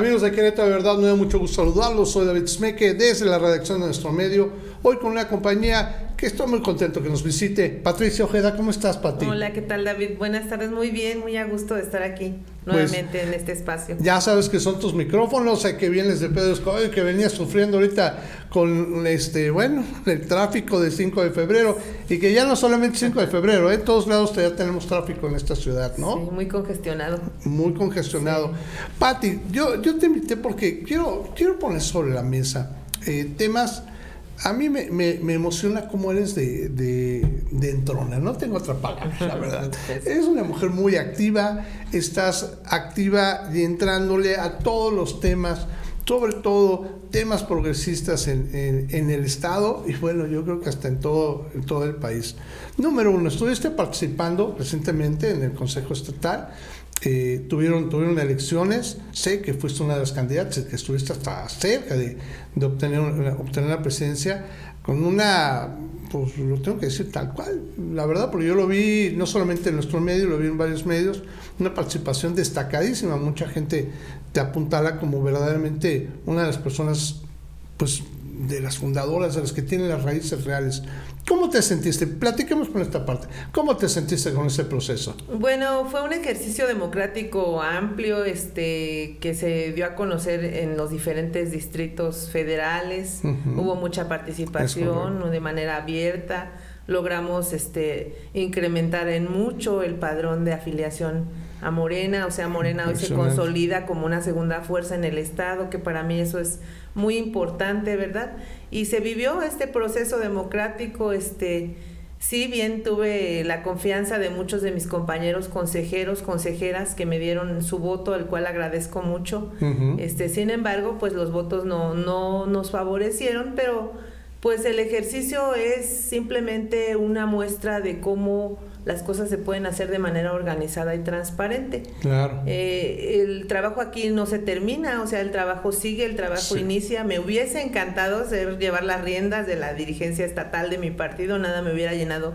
Amigos de Querétaro, de verdad me da mucho gusto saludarlos. Soy David Smeke desde la redacción de nuestro medio. Hoy con una compañía que estoy muy contento que nos visite. Patricia Ojeda, ¿cómo estás, Pati? Hola, ¿qué tal, David? Buenas tardes, muy bien, muy a gusto de estar aquí nuevamente pues, en este espacio. Ya sabes que son tus micrófonos, que vienes de Pedro Escobar, que venías sufriendo ahorita con este, bueno, el tráfico del 5 de febrero y que ya no solamente 5 de febrero, en ¿eh? todos lados ya tenemos tráfico en esta ciudad, ¿no? Sí, muy congestionado. Muy congestionado. Sí. Pati, yo, yo te invité porque quiero, quiero poner sobre la mesa eh, temas a mí me, me, emociona cómo eres de, de, entrona, no tengo otra palabra, la verdad. Eres una mujer muy activa, estás activa y entrándole a todos los temas, sobre todo temas progresistas en, en, el Estado y bueno, yo creo que hasta en todo, en todo el país. Número uno, estuviste participando recientemente en el Consejo Estatal eh, tuvieron, tuvieron elecciones, sé que fuiste una de las candidatas, que estuviste hasta cerca de, obtener, obtener la presidencia, con una, pues lo tengo que decir tal cual, la verdad, porque yo lo vi no solamente en nuestro medio, lo vi en varios medios, una participación destacadísima, mucha gente te apuntala como verdaderamente una de las personas, pues de las fundadoras, de las que tienen las raíces reales. ¿Cómo te sentiste? Platiquemos con esta parte. ¿Cómo te sentiste con ese proceso? Bueno, fue un ejercicio democrático amplio este, que se dio a conocer en los diferentes distritos federales. Hubo mucha participación de manera abierta. Logramos este, incrementar en mucho el padrón de afiliación a Morena, o sea, Morena hoy se consolida como una segunda fuerza en el Estado, que para mí eso es muy importante, ¿verdad? Y se vivió este proceso democrático, este, sí bien tuve la confianza de muchos de mis compañeros consejeros, consejeras que me dieron su voto, al cual agradezco mucho. Este, sin embargo, pues los votos no, no nos favorecieron, pero pues el ejercicio es simplemente una muestra de cómo las cosas se pueden hacer de manera organizada y transparente. Claro. Eh, el trabajo aquí no se termina, o sea, el trabajo sigue, el trabajo inicia. Me hubiese encantado ser, llevar las riendas de la dirigencia estatal de mi partido, nada me hubiera llenado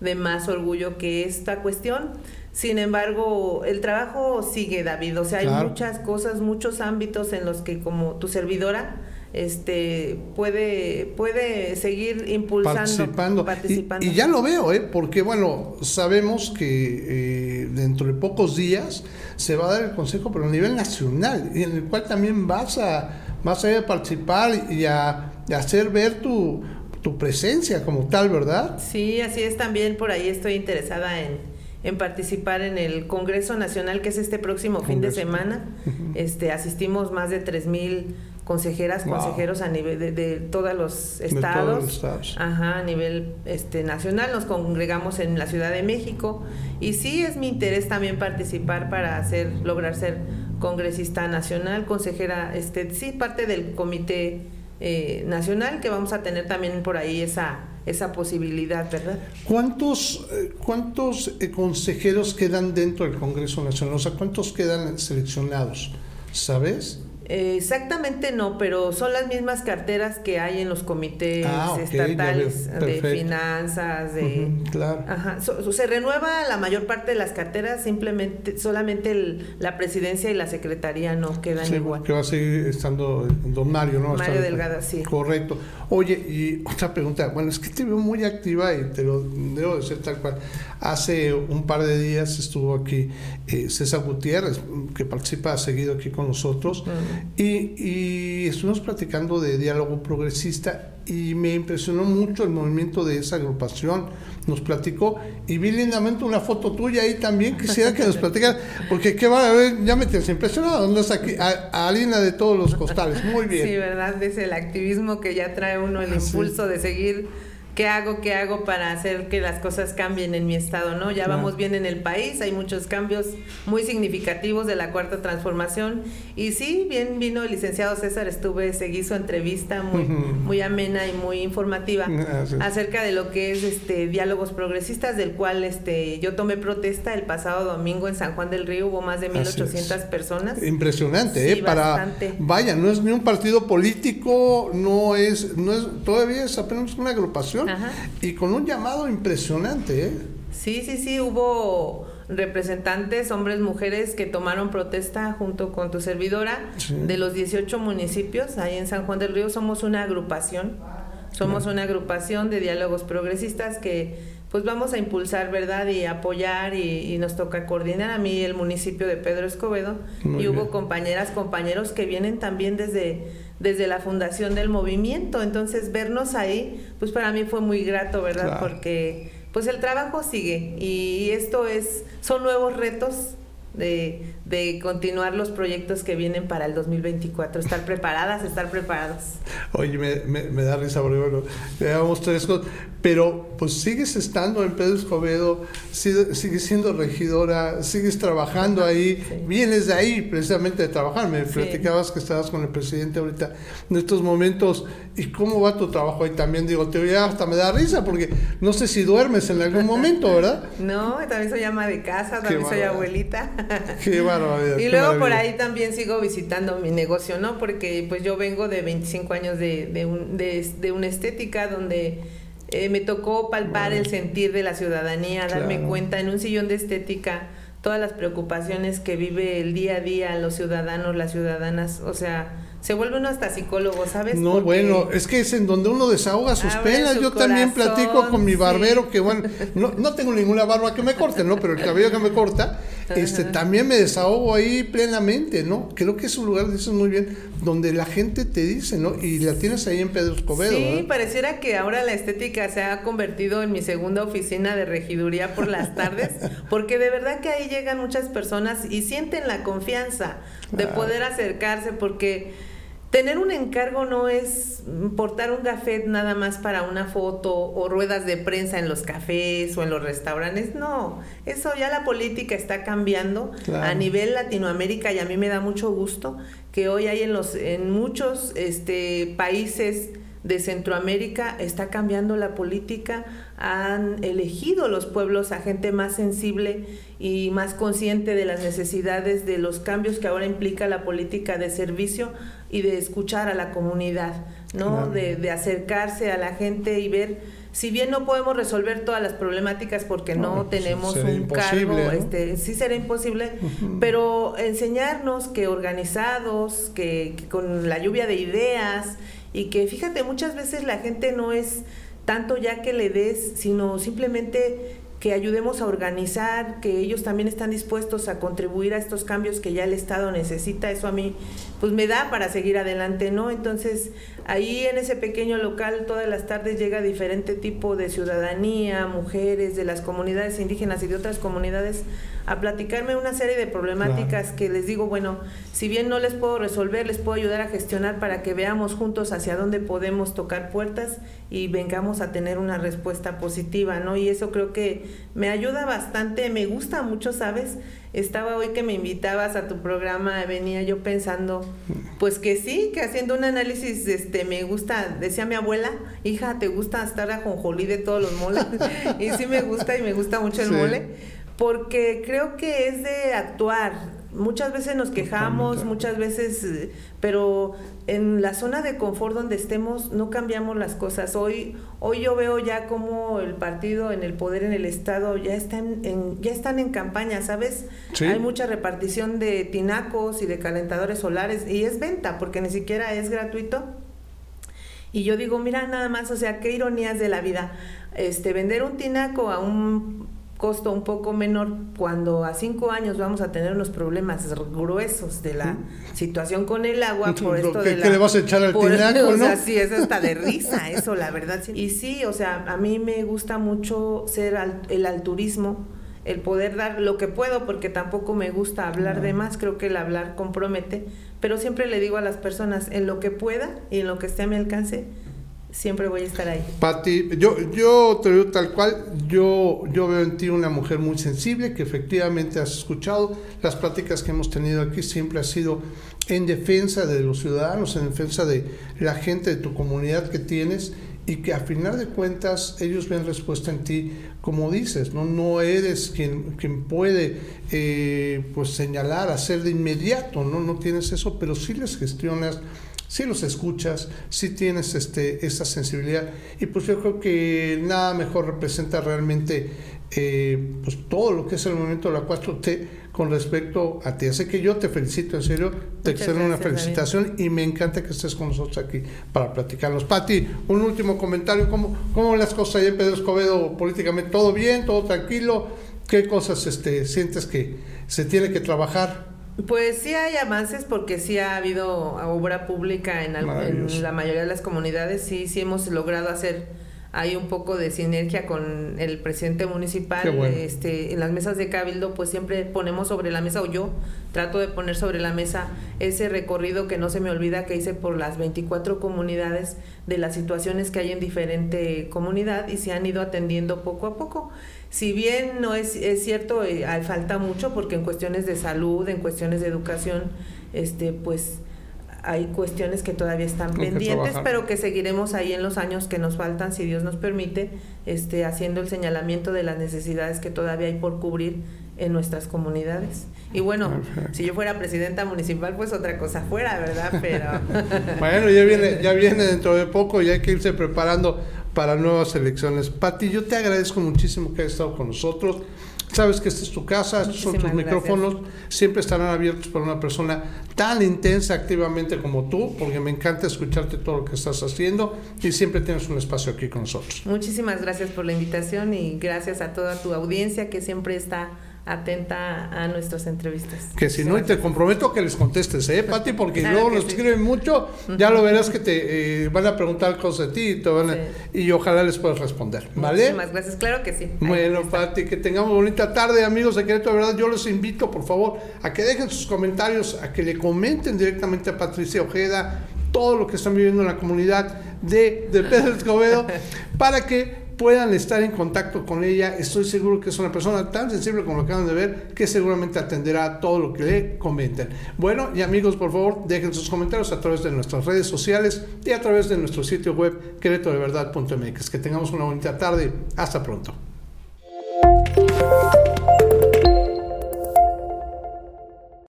de más orgullo que esta cuestión. Sin embargo, el trabajo sigue, David. O sea, hay muchas cosas, muchos ámbitos en los que como tu servidora este puede puede seguir impulsando participando, participando. Y, ya lo veo ¿eh? porque bueno sabemos que eh, dentro de pocos días se va a dar el consejo pero a nivel nacional y en el cual también vas a vas a ir a participar y a, hacer ver tu tu presencia como tal verdad sí así es también por ahí estoy interesada en en participar en el Congreso Nacional que es este próximo fin de semana. Este asistimos más de 3000 consejeras, consejeros a nivel de, de todos los estados, todos los estados. Ajá, a nivel este, nacional, nos congregamos en la Ciudad de México y sí es mi interés también participar para hacer, lograr ser congresista nacional, consejera, este, sí, parte del comité eh, nacional que vamos a tener también por ahí esa esa posibilidad, ¿verdad? ¿Cuántos, eh, cuántos eh, consejeros quedan dentro del Congreso Nacional? O sea, ¿cuántos quedan seleccionados? ¿Sabes? Exactamente no, pero son las mismas carteras que hay en los comités ah, estatales de finanzas, de... claro. Ajá, se renueva la mayor parte de las carteras, simplemente, solamente la presidencia y la secretaría no quedan igual. Que va a seguir estando don Mario, ¿no? Mario Delgado, sí. Correcto. Oye, y otra pregunta, bueno, es que te veo muy activa y te lo debo decir tal cual. Hace un par de días estuvo aquí eh, César Gutiérrez, que participa seguido aquí con nosotros, y, estuvimos platicando de diálogo progresista y me impresionó mucho el movimiento de esa agrupación. Nos platicó y vi lindamente una foto tuya ahí también. Quisiera que nos platicaras, porque qué va a ver, ya me tienes impresionado. ¿Dónde aquí? A, Alina de todos los costales. Muy bien. Sí, ¿verdad? Es el activismo que ya trae uno el impulso de seguir ¿qué hago, qué hago para hacer que las cosas cambien en mi estado? ¿no? Ya vamos bien en el país, hay muchos cambios muy significativos de la cuarta transformación. Y sí, bien vino el licenciado César, estuve, seguí su entrevista muy, muy amena y muy informativa acerca de lo que es este diálogos progresistas, del cual este yo tomé protesta el pasado domingo en San Juan del Río, hubo más de 1800 personas. Impresionante, ¿eh? Para, vaya, no es ni un partido político, no es, no es, todavía es apenas una agrupación y con un llamado impresionante. ¿eh? Sí, sí, sí, hubo representantes, hombres, mujeres que tomaron protesta junto con tu servidora de los 18 municipios. Ahí en San Juan del Río somos una agrupación. Somos una agrupación de diálogos progresistas que pues vamos a impulsar, ¿verdad? Y apoyar y, nos toca coordinar a mí el municipio de Pedro Escobedo. y hubo compañeras, compañeros que vienen también desde, desde la fundación del movimiento. Entonces vernos ahí, pues para mí fue muy grato, ¿verdad? Porque pues el trabajo sigue y esto es, son nuevos retos de, de, continuar los proyectos que vienen para el 2024. Estar preparadas, estar preparados. Oye, me, me, da risa porque, bueno, veamos tres cosas. Pero, pues sigues estando en Pedro Escobedo, sigues siendo regidora, sigues trabajando ahí, vienes de ahí precisamente de trabajar. Me platicabas que estabas con el presidente ahorita en estos momentos. ¿Y cómo va tu trabajo ahí también? Digo, te hasta me da risa porque no sé si duermes en algún momento, ¿verdad? No, también soy ama de casa, también soy abuelita. Qué barbaridad. Y luego por ahí también sigo visitando mi negocio, ¿no? Porque pues yo vengo de 25 años de, de, un, de, una estética donde eh, me tocó palpar el sentir de la ciudadanía, darme cuenta en un sillón de estética todas las preocupaciones que vive el día a día los ciudadanos, las ciudadanas, o sea, se vuelve uno hasta psicólogo, ¿sabes? No, bueno, es que es en donde uno desahoga sus penas. Yo también platico con mi barbero, que bueno, no, no tengo ninguna barba que me corte, ¿no? Pero el cabello que me corta, este, también me desahogo ahí plenamente, ¿no? Creo que es un lugar, dices muy bien, donde la gente te dice, ¿no? Y la tienes ahí en Pedro Escobedo. Sí, pareciera que ahora la estética se ha convertido en mi segunda oficina de regiduría por las tardes, porque de verdad que ahí llegan muchas personas y sienten la confianza de poder acercarse, porque Tener un encargo no es portar un gafet nada más para una foto o ruedas de prensa en los cafés o en los restaurantes. No, eso ya la política está cambiando a nivel Latinoamérica y a mí me da mucho gusto que hoy hay en los en muchos este, países de Centroamérica está cambiando la política, han elegido los pueblos a gente más sensible y más consciente de las necesidades de los cambios que ahora implica la política de servicio y de escuchar a la comunidad, ¿no? De, acercarse a la gente y ver, si bien no podemos resolver todas las problemáticas porque no, tenemos un cargo, este, sí será imposible, pero enseñarnos que organizados, que, con la lluvia de ideas y que fíjate, muchas veces la gente no es tanto ya que le des, sino simplemente que ayudemos a organizar, que ellos también están dispuestos a contribuir a estos cambios que ya el Estado necesita, eso a mí pues me da para seguir adelante, ¿no? Entonces, ahí en ese pequeño local todas las tardes llega diferente tipo de ciudadanía, mujeres de las comunidades indígenas y de otras comunidades a platicarme una serie de problemáticas que les digo, bueno, si bien no les puedo resolver, les puedo ayudar a gestionar para que veamos juntos hacia dónde podemos tocar puertas y vengamos a tener una respuesta positiva, ¿no? Y eso creo que me ayuda bastante, me gusta mucho, ¿sabes? Estaba hoy que me invitabas a tu programa, venía yo pensando, pues que sí, que haciendo un análisis, este, me gusta, decía mi abuela, hija, ¿te gusta estar a jonjolí de todos los moles? y sí me gusta y me gusta mucho el mole porque creo que es de actuar. Muchas veces nos quejamos, muchas veces, eh, pero en la zona de confort donde estemos no cambiamos las cosas. Hoy, hoy yo veo ya como el partido en el poder en el estado ya están en, ya están en campaña, ¿sabes? Hay mucha repartición de tinacos y de calentadores solares y es venta porque ni siquiera es gratuito. Y yo digo, mira nada más, o sea, qué ironías de la vida. Este, vender un tinaco a un costo un poco menor cuando a cinco años vamos a tener unos problemas gruesos de la situación con el agua por esto de la, le vas a echar al tinaco, o sea, sí, es hasta de risa eso, la verdad. Y sí, o sea, a mí me gusta mucho ser el alturismo, el poder dar lo que puedo, porque tampoco me gusta hablar de más, creo que el hablar compromete, pero siempre le digo a las personas, en lo que pueda y en lo que esté a mi alcance, siempre voy a estar ahí. Pati, yo, yo te digo tal cual, yo, yo veo en ti una mujer muy sensible, que efectivamente has escuchado las pláticas que hemos tenido aquí, siempre ha sido en defensa de los ciudadanos, en defensa de la gente de tu comunidad que tienes y que a final de cuentas ellos ven respuesta en ti, como dices, no, no eres quien, quien puede eh, pues señalar, hacer de inmediato, ¿no? no tienes eso, pero sí les gestionas si los escuchas, si tienes este, esa sensibilidad. Y pues yo creo que nada mejor representa realmente eh, pues todo lo que es el movimiento de la 4T con respecto a ti. Así que yo te felicito, en serio, te extiendo una felicitación y me encanta que estés con nosotros aquí para platicarnos. Pati, un último comentario, ¿cómo, cómo las cosas ahí en Pedro Escobedo políticamente? ¿Todo bien? ¿Todo tranquilo? ¿Qué cosas este, sientes que se tiene que trabajar? Pues sí hay avances porque sí ha habido obra pública en, en la mayoría de las comunidades, sí, sí hemos logrado hacer hay un poco de sinergia con el presidente municipal. Este, en las mesas de cabildo, pues siempre ponemos sobre la mesa, o yo trato de poner sobre la mesa ese recorrido que no se me olvida que hice por las 24 comunidades de las situaciones que hay en diferente comunidad y se han ido atendiendo poco a poco. Si bien no es, es cierto, eh, falta mucho porque en cuestiones de salud, en cuestiones de educación, este, pues hay cuestiones que todavía están pendientes, pero que seguiremos ahí en los años que nos faltan, si Dios nos permite, este, haciendo el señalamiento de las necesidades que todavía hay por cubrir en nuestras comunidades. Y bueno, si yo fuera presidenta municipal, pues otra cosa fuera, ¿verdad? Pero bueno, ya viene, ya viene dentro de poco y hay que irse preparando para nuevas elecciones. Pati, yo te agradezco muchísimo que hayas estado con nosotros. Sabes que esta es tu casa, estos son tus micrófonos, siempre estarán abiertos para una persona tan intensa activamente como tú, porque me encanta escucharte todo lo que estás haciendo y siempre tienes un espacio aquí con nosotros. Muchísimas gracias por la invitación y gracias a toda tu audiencia que siempre está atenta a nuestras entrevistas. Que si no, y te comprometo que les contestes, ¿eh, Pati? Porque luego nos escriben mucho, ya lo verás que te eh, van a preguntar cosas de ti y, y ojalá les puedas responder, ¿vale? Muchísimas gracias, claro que sí. Bueno, Pati, que tengamos bonita tarde, amigos de Querétaro, de verdad, yo les invito, por favor, a que dejen sus comentarios, a que le comenten directamente a Patricia Ojeda todo lo que están viviendo en la comunidad de, de Pedro Escobedo, para que puedan estar en contacto con ella. Estoy seguro que es una persona tan sensible como lo acaban de ver, que seguramente atenderá a todo lo que le comenten. Bueno, y amigos, por favor, dejen sus comentarios a través de nuestras redes sociales y a través de nuestro sitio web queretodeverdad.mx. Que tengamos una bonita tarde. Hasta pronto.